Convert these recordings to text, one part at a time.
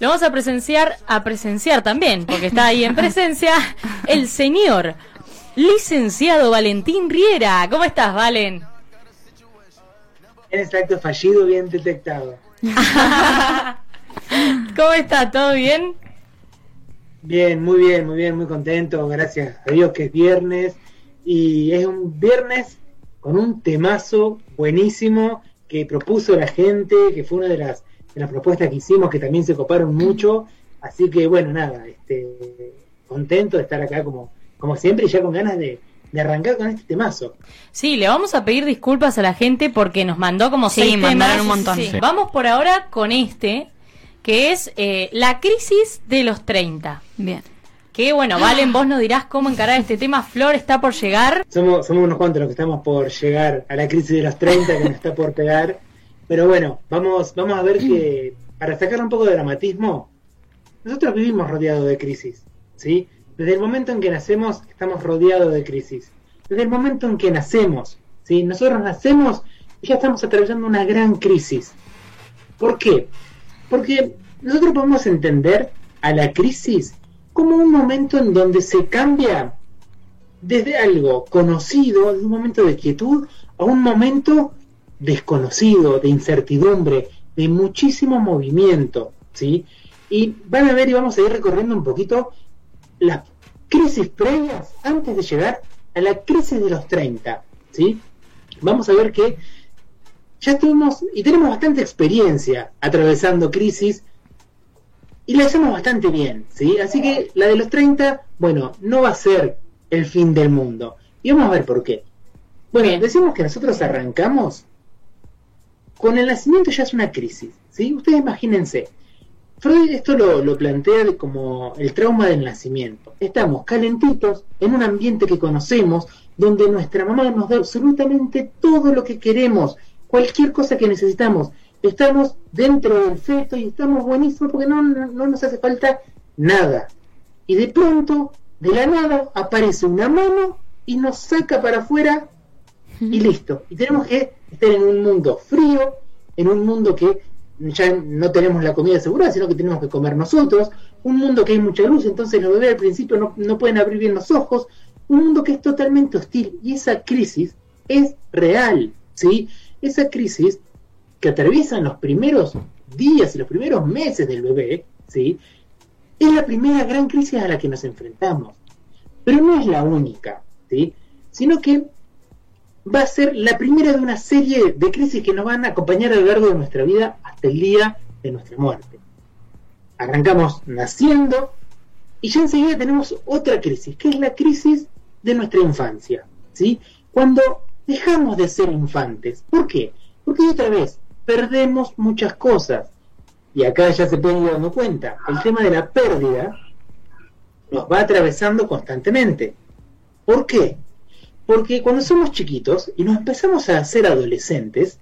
Lo vamos a presenciar, a presenciar también, porque está ahí en presencia, el señor licenciado Valentín Riera. ¿Cómo estás, Valen? Exacto, fallido bien detectado. ¿Cómo estás? ¿Todo bien? Bien, muy bien, muy bien, muy contento. Gracias a Dios que es viernes. Y es un viernes con un temazo buenísimo que propuso la gente, que fue una de las, de las propuestas que hicimos, que también se coparon mucho. Así que bueno, nada, este, contento de estar acá como, como siempre y ya con ganas de, de arrancar con este temazo. Sí, le vamos a pedir disculpas a la gente porque nos mandó como seis temas. un montón. Sí. Vamos por ahora con este, que es eh, la crisis de los 30. Bien. Que bueno, Valen, vos nos dirás cómo encarar este tema. Flor está por llegar. Somos, somos unos cuantos los que estamos por llegar a la crisis de los 30 que nos está por pegar. Pero bueno, vamos, vamos a ver que para sacar un poco de dramatismo, nosotros vivimos rodeados de crisis, ¿sí? Desde el momento en que nacemos estamos rodeados de crisis. Desde el momento en que nacemos, ¿sí? Nosotros nacemos y ya estamos atravesando una gran crisis. ¿Por qué? Porque nosotros podemos entender a la crisis como un momento en donde se cambia desde algo conocido, de un momento de quietud, a un momento desconocido, de incertidumbre, de muchísimo movimiento, ¿sí? Y van a ver y vamos a ir recorriendo un poquito las crisis previas antes de llegar a la crisis de los 30, ¿sí? Vamos a ver que ya estuvimos y tenemos bastante experiencia atravesando crisis y la hacemos bastante bien, ¿sí? Así que la de los 30, bueno, no va a ser el fin del mundo. Y vamos a ver por qué. Bueno, decimos que nosotros arrancamos con el nacimiento ya es una crisis, ¿sí? Ustedes imagínense, Freud esto lo, lo plantea como el trauma del nacimiento. Estamos calentitos en un ambiente que conocemos, donde nuestra mamá nos da absolutamente todo lo que queremos, cualquier cosa que necesitamos. Estamos dentro del feto y estamos buenísimos porque no, no, no nos hace falta nada. Y de pronto, de la nada, aparece una mano y nos saca para afuera y listo. Y tenemos que estar en un mundo frío, en un mundo que ya no tenemos la comida asegurada, sino que tenemos que comer nosotros, un mundo que hay mucha luz, entonces los bebés al principio no, no pueden abrir bien los ojos, un mundo que es totalmente hostil y esa crisis es real, ¿sí? Esa crisis que atraviesan los primeros días y los primeros meses del bebé, ¿sí? Es la primera gran crisis a la que nos enfrentamos. Pero no es la única, ¿sí? Sino que va a ser la primera de una serie de crisis que nos van a acompañar a lo largo de nuestra vida hasta el día de nuestra muerte. Arrancamos naciendo y ya enseguida tenemos otra crisis, que es la crisis de nuestra infancia, ¿sí? Cuando dejamos de ser infantes. ¿Por qué? Porque otra vez perdemos muchas cosas. Y acá ya se pueden ir dando cuenta. El tema de la pérdida nos va atravesando constantemente. ¿Por qué? Porque cuando somos chiquitos y nos empezamos a hacer adolescentes,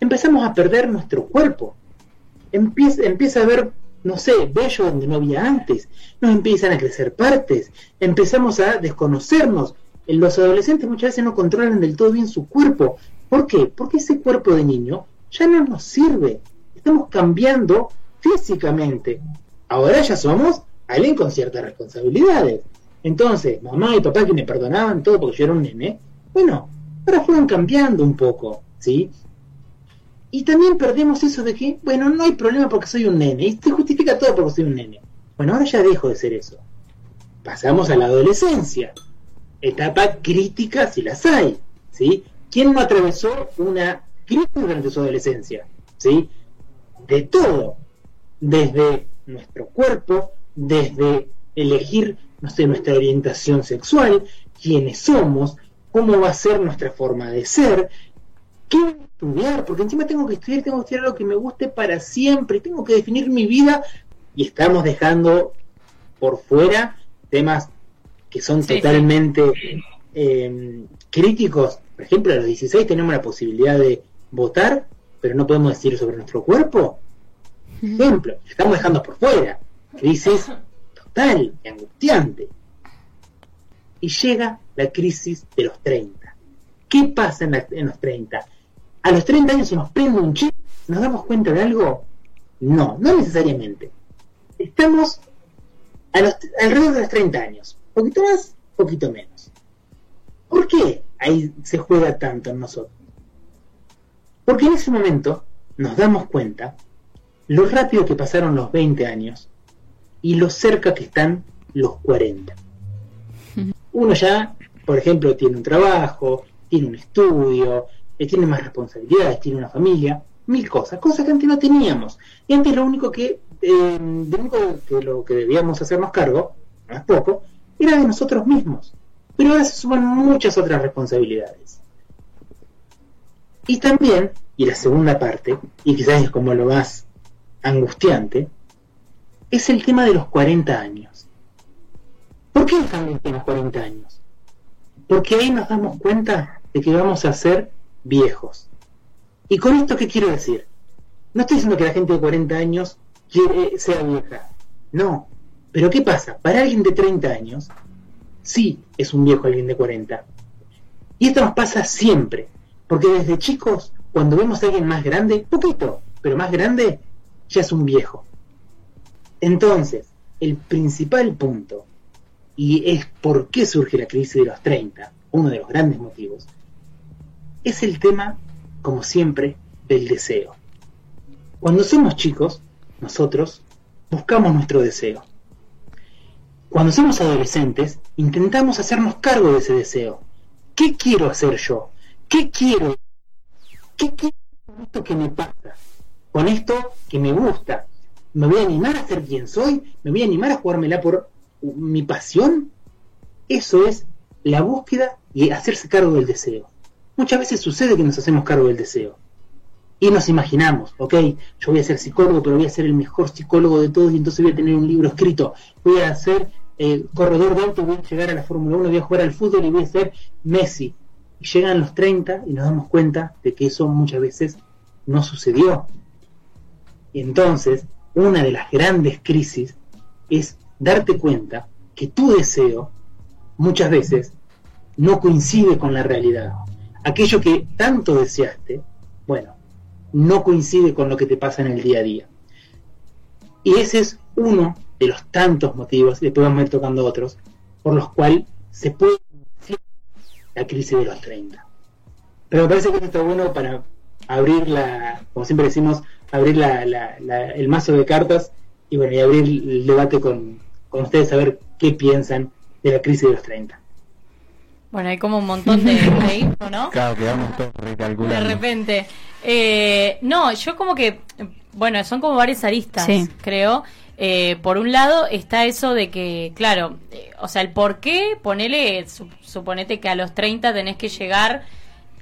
empezamos a perder nuestro cuerpo. Empieza, empieza a haber, no sé, vello donde no había antes. Nos empiezan a crecer partes. Empezamos a desconocernos. Los adolescentes muchas veces no controlan del todo bien su cuerpo. ¿Por qué? Porque ese cuerpo de niño ya no nos sirve. Estamos cambiando físicamente. Ahora ya somos alguien con ciertas responsabilidades. Entonces, mamá y papá que me perdonaban todo porque yo era un nene, bueno, ahora fueron cambiando un poco, ¿sí? Y también perdemos eso de que, bueno, no hay problema porque soy un nene, y se justifica todo porque soy un nene. Bueno, ahora ya dejo de ser eso. Pasamos a la adolescencia, etapa crítica si las hay, ¿sí? ¿Quién no atravesó una crisis durante su adolescencia? ¿Sí? De todo, desde nuestro cuerpo, desde elegir no sé, nuestra orientación sexual, quiénes somos, cómo va a ser nuestra forma de ser, qué voy a estudiar, porque encima tengo que estudiar, tengo que estudiar algo que me guste para siempre, tengo que definir mi vida y estamos dejando por fuera temas que son Sí, totalmente eh, críticos. Por ejemplo, a los 16 tenemos la posibilidad de votar, pero no podemos decir sobre nuestro cuerpo. Ejemplo, estamos dejando por fuera. Crisis total y angustiante. Y llega la crisis de los 30. ¿Qué pasa en, los 30? ¿A los 30 años se nos prende un chip? ¿Nos damos cuenta de algo? No, no necesariamente. estamos alrededor de los 30 años, poquito más, poquito menos. ¿Por qué ahí se juega tanto en nosotros? Porque en ese momento nos damos cuenta lo rápido que pasaron los 20 años y lo cerca que están los 40. Uno ya, por ejemplo, tiene un trabajo, tiene un estudio, eh, tiene más responsabilidades, tiene una familia, mil cosas, cosas que antes no teníamos. Y antes lo único que, eh, único que lo que debíamos hacernos cargo, más poco, era de nosotros mismos. Pero ahora se suman muchas otras responsabilidades. Y también, y la segunda parte, y quizás es como lo más angustiante, es el tema de los 40 años. ¿Por qué es angustiante los 40 años? Porque ahí nos damos cuenta de que vamos a ser viejos. ¿Y con esto qué quiero decir? No estoy diciendo que la gente de 40 años sea vieja. No. Pero ¿qué pasa? Para alguien de 30 años, sí es un viejo alguien de 40. Y esto nos pasa siempre. Porque desde chicos, cuando vemos a alguien más grande, poquito, pero más grande, ya es un viejo. Entonces, el principal punto, y es por qué surge la crisis de los 30, uno de los grandes motivos, es el tema, como siempre, del deseo. Cuando somos chicos, nosotros buscamos nuestro deseo. Cuando somos adolescentes, intentamos hacernos cargo de ese deseo. ¿Qué quiero hacer yo? ¿Qué quiero? ¿Qué quiero con esto que me pasa? Con esto que me gusta. ¿Me voy a animar a ser quien soy? ¿Me voy a animar a jugármela por mi pasión? Eso es la búsqueda y hacerse cargo del deseo. Muchas veces sucede que nos hacemos cargo del deseo. Y nos imaginamos, ok, yo voy a ser psicólogo, pero voy a ser el mejor psicólogo de todos y entonces voy a tener un libro escrito. Voy a ser eh, corredor de auto, voy a llegar a la Fórmula 1, voy a jugar al fútbol y voy a ser Messi. Y llegan los 30 y nos damos cuenta de que eso muchas veces no sucedió. Y entonces, una de las grandes crisis es darte cuenta que tu deseo muchas veces no coincide con la realidad aquello que tanto deseaste, bueno, no coincide con lo que te pasa en el día a día. Y ese es uno de los tantos motivos, y después vamos a ir tocando otros, por los cuales se puede la crisis de los 30. Pero me parece que esto está bueno para abrir la, como siempre decimos, abrir el mazo de cartas y bueno, y abrir el debate con, con ustedes a ver qué piensan de la crisis de los 30. Bueno, hay como un montón de, ¿no? Claro, quedamos todos recalculando. De repente. Eh, no, yo como que, bueno, son como varias aristas, creo. Eh, por un lado está eso de que, claro, eh, o sea, el por qué, ponele, suponete que a los 30 tenés que llegar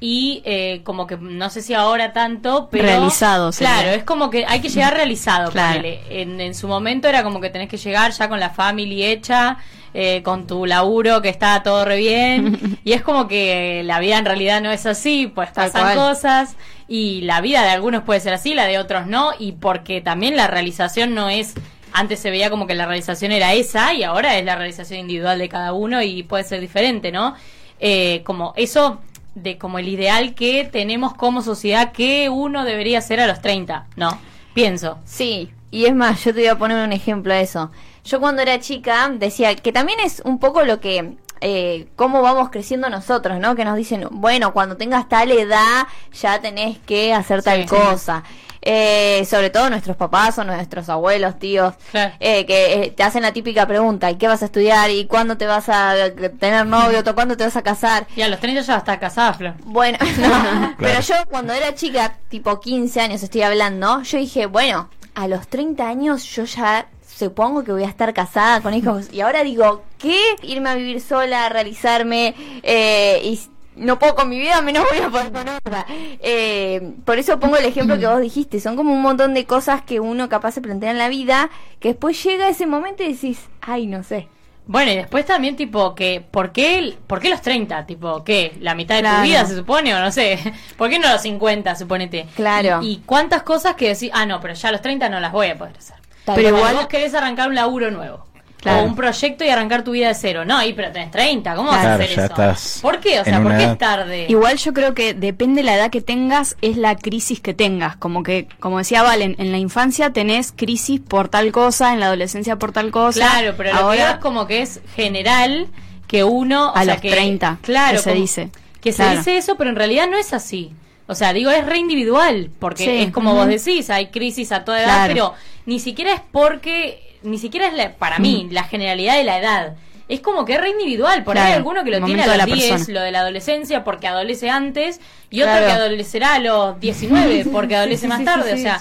y eh, como que no sé si ahora tanto, pero realizado. Claro, es como que hay que llegar realizado. Claro. En, en su momento era como que tenés que llegar ya con la familia hecha, eh, con tu laburo que está todo re bien. y es como que la vida en realidad no es así, pues pasan cosas y la vida de algunos puede ser así, la de otros no, y porque también la realización no es antes se veía como que la realización era esa y ahora es la realización individual de cada uno y puede ser diferente, ¿no? Eh, como eso de como el ideal que tenemos como sociedad que uno debería ser a los 30, ¿no? Pienso. Sí, y es más, yo te voy a poner un ejemplo a eso. Yo cuando era chica decía que también es un poco lo que eh, cómo vamos creciendo nosotros, ¿no? Que nos dicen, bueno, cuando tengas tal edad ya tenés que hacer tal cosa. Eh, sobre todo nuestros papás o nuestros abuelos, tíos, eh, que eh, te hacen la típica pregunta, ¿y qué vas a estudiar? ¿Y cuándo te vas a tener novio? ¿O cuándo te vas a casar? Y a los 30 ya estás casada, Flor. Bueno, pero yo cuando era chica, tipo 15 años estoy hablando, yo dije, bueno, a los 30 años yo ya supongo que voy a estar casada con hijos. Y ahora digo, ¿qué? Irme a vivir sola, realizarme eh, y no puedo con mi vida, menos voy a poder con otra. Eh, por eso pongo el ejemplo que vos dijiste. Son como un montón de cosas que uno capaz se plantea en la vida, que después llega ese momento y decís, ay, no sé. Bueno, y después también, tipo, que ¿por qué, ¿por qué los 30? Tipo, ¿qué? ¿La mitad de tu vida se supone o no sé? ¿Por qué no los 50, suponete? Claro. Y, cuántas cosas que decís, ah, no, pero ya a los 30 no las voy a poder hacer. Pero igual vos querés arrancar un laburo nuevo. o un proyecto y arrancar tu vida de cero. No, y pero tenés 30, ¿cómo vas a hacer eso? ¿Por qué? O sea, ¿por qué es tarde? Igual yo creo que depende la edad que tengas, es la crisis que tengas. Como que, como decía Valen, en la infancia tenés crisis por tal cosa, en la adolescencia por tal cosa. Claro, pero ahora es como que es general que uno... A los 30, claro, se dice. Que se dice eso, pero en realidad no es así. O sea, digo, es re individual, porque es como vos decís, hay crisis a toda edad, pero ni siquiera es porque ni siquiera es para mí mm. la generalidad de la edad. Es como que es re individual. Por ahí hay alguno que lo tiene a los 10, lo de la adolescencia, porque adolece antes, y otro que adolecerá a los 19, porque adolece más tarde. o sea,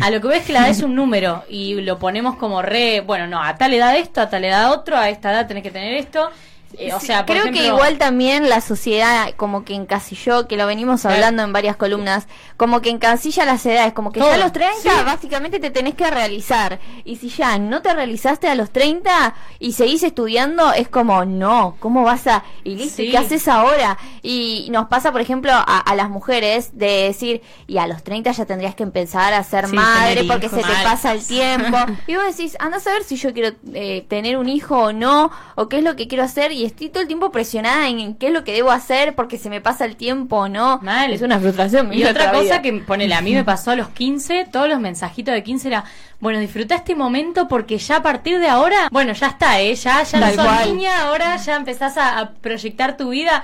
a lo que ves que la edad es un número, y lo ponemos como re, bueno, no, a tal edad esto, a tal edad otro, a esta edad tenés que tener esto. Eh, o sea, creo que igual también la sociedad como que encasilló, que lo venimos hablando en varias columnas, como que encasilla las edades, como que ya a los 30 básicamente te tenés que realizar. Y si ya no te realizaste a los 30 y seguís estudiando, es como, no, ¿cómo vas a...? Y listo, ¿qué haces ahora? Y nos pasa, por ejemplo, a, las mujeres de decir, y a los 30 ya tendrías que empezar a ser madre porque se te pasa el tiempo. y vos decís, anda a saber si yo quiero eh, tener un hijo o no, o qué es lo que quiero hacer. Y y estoy todo el tiempo presionada en qué es lo que debo hacer porque se me pasa el tiempo no. Mal. Es una frustración. Y otra cosa que, ponele, a mí me pasó a los 15, todos los mensajitos de 15 era, bueno, disfruta este momento porque ya a partir de ahora, bueno, ya está, ¿eh? Ya, ya no sos niña, ahora ya empezás a, proyectar tu vida.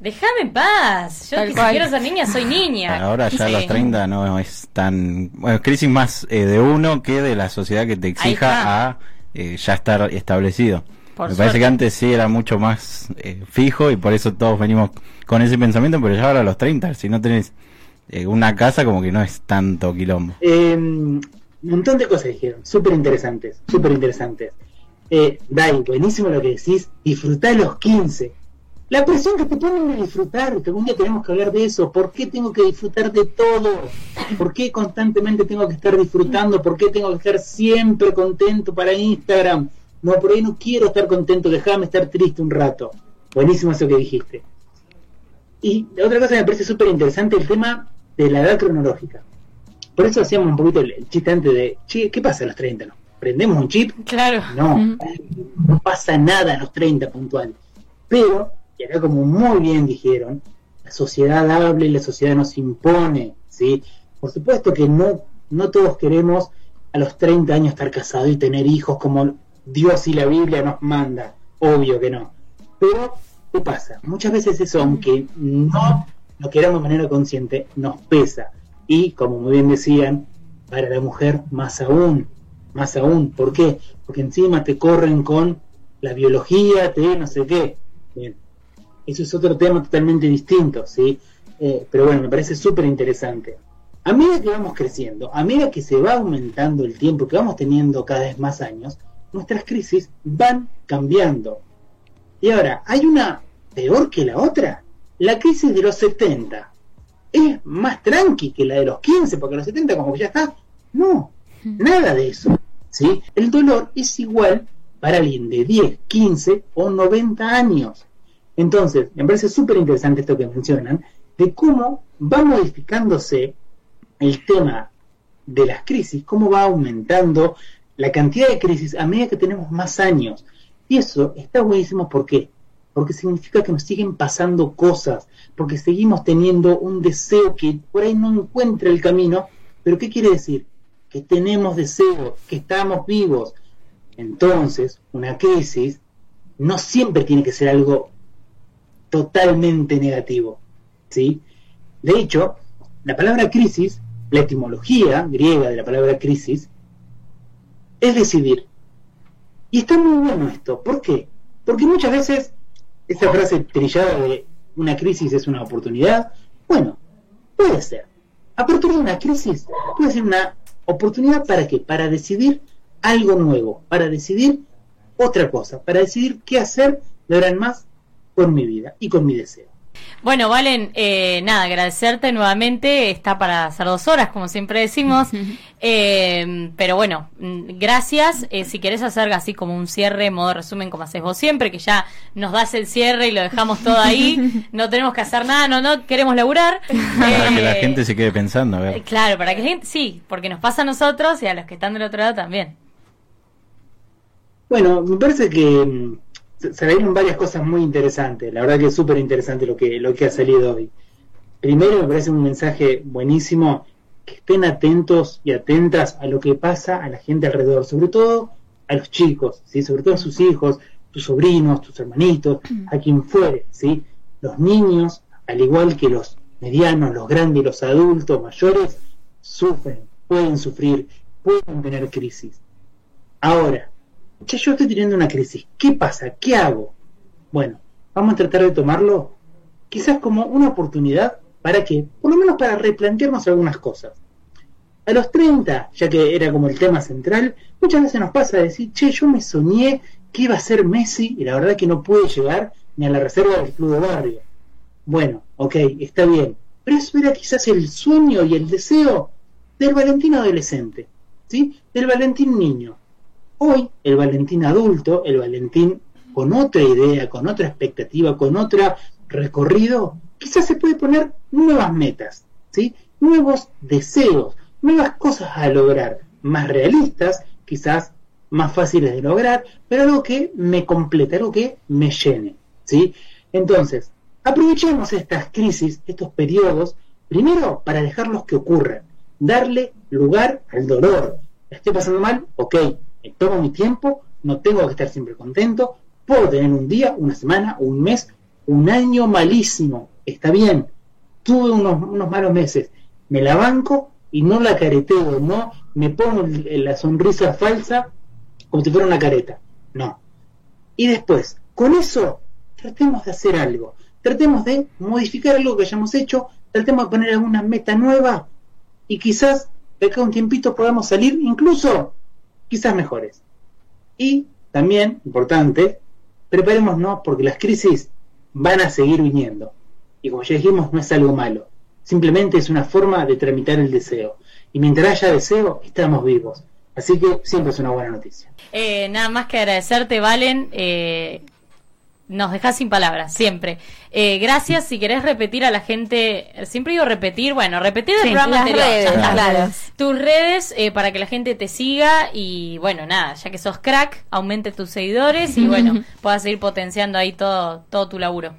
Déjame en paz. Yo que si quiero ser niña, soy niña. Ahora ya a los 30 no es tan. Bueno, crisis más eh, de uno que de la sociedad que te exija a eh, ya estar establecido. Me parece que antes sí era mucho más eh, fijo y por eso todos venimos con ese pensamiento, pero ya ahora a los 30, si no tenés eh, una casa, como que no es tanto quilombo. un em, montón de cosas dijeron, súper interesantes, súper interesantes. Eh, Dai, buenísimo lo que decís, disfrutar los 15. La presión que te ponen de disfrutar, que algún día tenemos que hablar de eso. ¿Por qué tengo que disfrutar de todo? ¿Por qué constantemente tengo que estar disfrutando? ¿Por qué tengo que estar siempre contento para Instagram? No, por ahí no quiero estar contento, déjame estar triste un rato. Buenísimo eso que dijiste. Y otra cosa que me parece súper interesante, el tema de la edad cronológica. Por eso hacíamos un poquito el, chiste antes de, ¿qué pasa a los 30? ¿No? ¿Prendemos un chip? Claro. No, no pasa nada a los 30 puntuales. Pero, y acá como muy bien dijeron, la sociedad habla y la sociedad nos impone, ¿sí? Por supuesto que no, no todos queremos a los 30 años estar casados y tener hijos como Dios y la Biblia nos manda, obvio que no. Pero, ¿qué pasa? Muchas veces eso, aunque no lo queramos de manera consciente, nos pesa. Y, como muy bien decían, para la mujer más aún, más aún. ¿Por qué? Porque encima te corren con la biología, te no sé qué. Bien. Eso es otro tema totalmente distinto, ¿sí? Eh, pero bueno, me parece súper interesante. A medida que vamos creciendo, a medida que se va aumentando el tiempo, que vamos teniendo cada vez más años, nuestras crisis van cambiando. Y ahora, ¿hay una peor que la otra? La crisis de los 70 es más tranqui que la de los 15, porque los 70 como que ya está. No, nada de eso. ¿sí? El dolor es igual para alguien de 10, 15 o 90 años. Entonces, me parece súper interesante esto que mencionan, de cómo va modificándose el tema de las crisis, cómo va aumentando la cantidad de crisis a medida que tenemos más años. Y eso está buenísimo, ¿por qué? Porque significa que nos siguen pasando cosas, porque seguimos teniendo un deseo que por ahí no encuentra el camino, pero ¿qué quiere decir? Que tenemos deseo, que estamos vivos. Entonces, una crisis no siempre tiene que ser algo totalmente negativo, ¿sí? De hecho, la palabra crisis, la etimología griega de la palabra crisis, es decidir. Y está muy bueno esto. ¿Por qué? Porque muchas veces esa frase trillada de una crisis es una oportunidad, bueno, puede ser. A partir de una crisis puede ser una oportunidad para qué? Para decidir algo nuevo, para decidir otra cosa, para decidir qué hacer de ahora en más con mi vida y con mi deseo. Bueno, Valen, eh, nada, agradecerte nuevamente. Está para hacer dos horas, como siempre decimos. Eh, pero bueno, mm, gracias. Eh, si querés hacer así como un cierre, modo resumen, como haces vos siempre, que ya nos das el cierre y lo dejamos todo ahí. no tenemos que hacer nada, no, no queremos laburar. para que la gente se quede pensando, a ver. Claro, para que la gente, sí, porque nos pasa a nosotros y a los que están del otro lado también. Bueno, me parece que mm, se ven varias cosas muy interesantes. La verdad que es súper interesante lo que, lo que ha salido hoy. Primero, me parece un mensaje buenísimo que estén atentos y atentas a lo que pasa a la gente alrededor, sobre todo a los chicos, ¿sí? sobre todo a sus hijos, tus sobrinos, tus hermanitos, a quien fuere. ¿sí? Los niños, al igual que los medianos, los grandes los adultos mayores, sufren, pueden sufrir, pueden tener crisis. Ahora, che, yo estoy teniendo una crisis, ¿qué pasa? ¿Qué hago? Bueno, vamos a tratar de tomarlo quizás como una oportunidad para que, por lo menos para replantearnos algunas cosas. A los 30, ya que era como el tema central, muchas veces nos pasa a decir, che, yo me soñé que iba a ser Messi y la verdad que no pude llegar ni a la reserva del club de barrio. Bueno, ok, está bien, pero eso era quizás el sueño y el deseo del Valentín adolescente, ¿sí? Del Valentín niño. Hoy, el Valentín adulto, el Valentín con otra idea, con otra expectativa, con otro recorrido, quizás se puede poner nuevas metas, ¿sí? Nuevos deseos, nuevas cosas a lograr, más realistas, quizás más fáciles de lograr, pero algo que me complete, algo que me llene, ¿sí? Entonces, aprovechemos estas crisis, estos periodos, primero para dejarlos que ocurran, darle lugar al dolor. estoy pasando mal? Ok, tomo mi tiempo, no tengo que estar siempre contento, puedo tener un día, una semana, un mes, un año malísimo, está bien, tuve unos, unos malos meses, me la banco y no la careteo, no me pongo la sonrisa falsa como si fuera una careta, no. Y después, con eso, tratemos de hacer algo, tratemos de modificar algo que hayamos hecho, tratemos de poner alguna meta nueva. Y quizás de acá un tiempito podamos salir incluso quizás mejores. Y también, importante, preparémonos porque las crisis van a seguir viniendo. Y como ya dijimos, no es algo malo. Simplemente es una forma de tramitar el deseo. Y mientras haya deseo, estamos vivos. Así que siempre es una buena noticia. Eh, nada más que agradecerte, Valen. Eh, nos dejas sin palabras, siempre. Eh, gracias, si querés repetir a la gente, siempre digo repetir, bueno, repetir el programa anterior. Tus redes eh, para que la gente te siga y bueno, nada, ya que sos crack, aumente tus seguidores y bueno, puedas seguir potenciando ahí todo, todo tu laburo.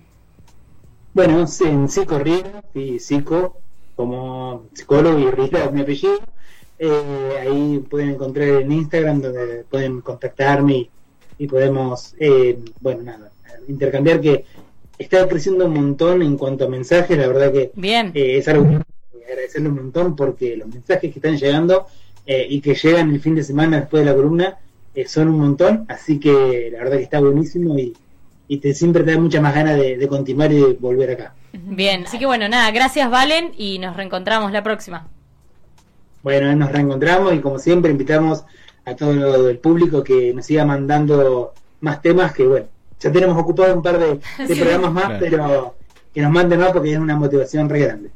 Bueno, en Psico Riera, y Psico como psicólogo y Rita es mi apellido. Eh, ahí pueden encontrar en Instagram donde pueden contactarme y podemos, bueno, nada, intercambiar que está creciendo un montón en cuanto a mensajes, la verdad que Bien. Eh, es algo que agradecerle un montón porque los mensajes que están llegando eh, y que llegan el fin de semana después de la columna eh, son un montón, así que la verdad que está buenísimo y, y te, siempre te da mucha más ganas de, de continuar y de volver acá. Bien, así que bueno, nada, gracias Valen y nos reencontramos la próxima. Bueno, nos reencontramos y como siempre invitamos a todo el público que nos siga mandando más temas que bueno, ya tenemos ocupado un par de, programas más, pero que nos manden más porque es una motivación re grande.